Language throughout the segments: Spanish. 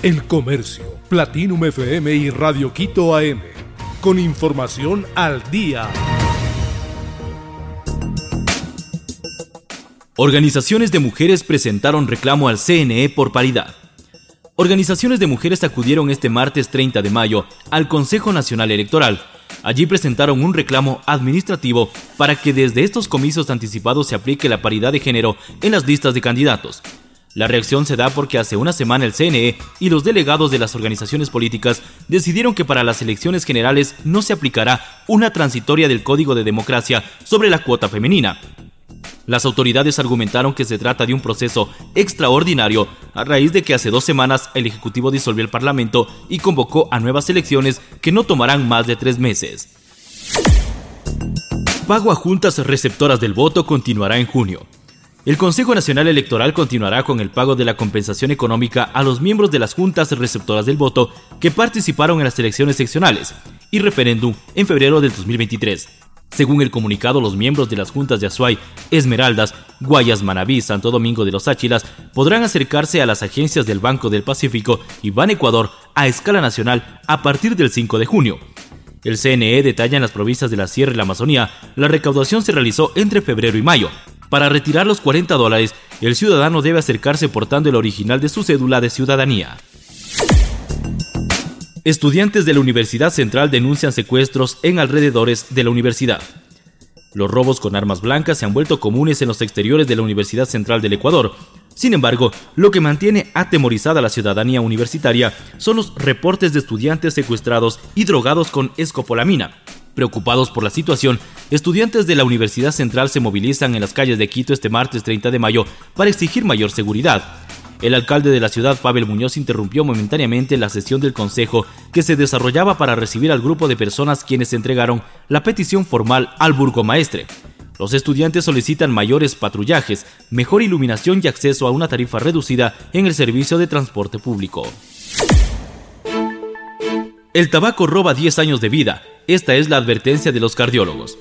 El Comercio, Platinum FM y Radio Quito AM. Con información al día. Organizaciones de mujeres presentaron reclamo al CNE por paridad. Organizaciones de mujeres acudieron este martes 30 de mayo al Consejo Nacional Electoral. Allí presentaron un reclamo administrativo para que desde estos comicios anticipados se aplique la paridad de género en las listas de candidatos. La reacción se da porque hace una semana el CNE y los delegados de las organizaciones políticas decidieron que para las elecciones generales no se aplicará una transitoria del Código de Democracia sobre la cuota femenina. Las autoridades argumentaron que se trata de un proceso extraordinario a raíz de que hace dos semanas el Ejecutivo disolvió el Parlamento y convocó a nuevas elecciones que no tomarán más de tres meses. Pago a juntas receptoras del voto continuará en junio. El Consejo Nacional Electoral continuará con el pago de la compensación económica a los miembros de las juntas receptoras del voto que participaron en las elecciones seccionales y referéndum en febrero del 2023. Según el comunicado, los miembros de las juntas de Azuay, Esmeraldas, Guayas, Manabí, Santo Domingo de los Áchilas podrán acercarse a las agencias del Banco del Pacífico y Ban Ecuador a escala nacional a partir del 5 de junio. El CNE detalla en las provincias de la Sierra y la Amazonía, la recaudación se realizó entre febrero y mayo, para retirar los 40 dólares, el ciudadano debe acercarse portando el original de su cédula de ciudadanía. Estudiantes de la Universidad Central denuncian secuestros en alrededores de la universidad. Los robos con armas blancas se han vuelto comunes en los exteriores de la Universidad Central del Ecuador. Sin embargo, lo que mantiene atemorizada a la ciudadanía universitaria son los reportes de estudiantes secuestrados y drogados con escopolamina, Preocupados por la situación, estudiantes de la Universidad Central se movilizan en las calles de Quito este martes 30 de mayo para exigir mayor seguridad. El alcalde de la ciudad, Pavel Muñoz, interrumpió momentáneamente la sesión del Consejo que se desarrollaba para recibir al grupo de personas quienes entregaron la petición formal al burgomaestre. Los estudiantes solicitan mayores patrullajes, mejor iluminación y acceso a una tarifa reducida en el servicio de transporte público. El tabaco roba 10 años de vida, esta es la advertencia de los cardiólogos.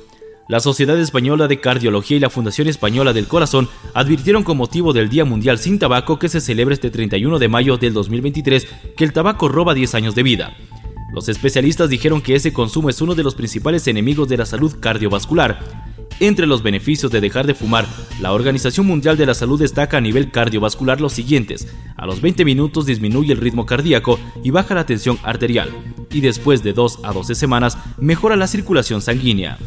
La Sociedad Española de Cardiología y la Fundación Española del Corazón advirtieron con motivo del Día Mundial sin Tabaco que se celebra este 31 de mayo del 2023 que el tabaco roba 10 años de vida. Los especialistas dijeron que ese consumo es uno de los principales enemigos de la salud cardiovascular. Entre los beneficios de dejar de fumar, la Organización Mundial de la Salud destaca a nivel cardiovascular los siguientes. A los 20 minutos disminuye el ritmo cardíaco y baja la tensión arterial y después de 2 a 12 semanas mejora la circulación sanguínea.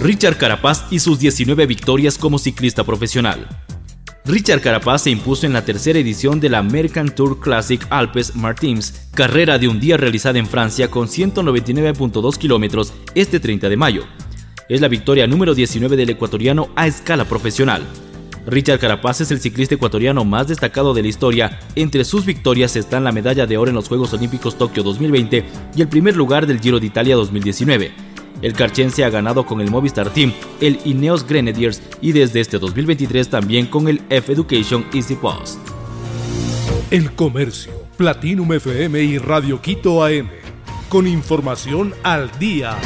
Richard Carapaz y sus 19 victorias como ciclista profesional. Richard Carapaz se impuso en la tercera edición de la American Tour Classic Alpes Martins, carrera de un día realizada en Francia con 199.2 kilómetros este 30 de mayo. Es la victoria número 19 del ecuatoriano a escala profesional. Richard Carapaz es el ciclista ecuatoriano más destacado de la historia. Entre sus victorias están la medalla de oro en los Juegos Olímpicos Tokio 2020 y el primer lugar del Giro de Italia 2019. El carchense ha ganado con el Movistar Team, el Ineos Grenadiers y desde este 2023 también con el F Education Easy Post. El Comercio, Platinum FM y Radio Quito AM. Con información al día.